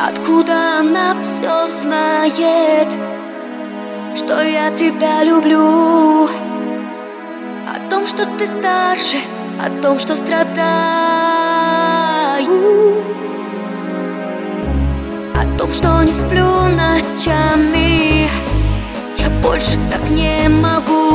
Откуда она все знает Что я тебя люблю? О том, что ты старше О том, что страдаю. О том, что не сплю ночами Я больше так не могу.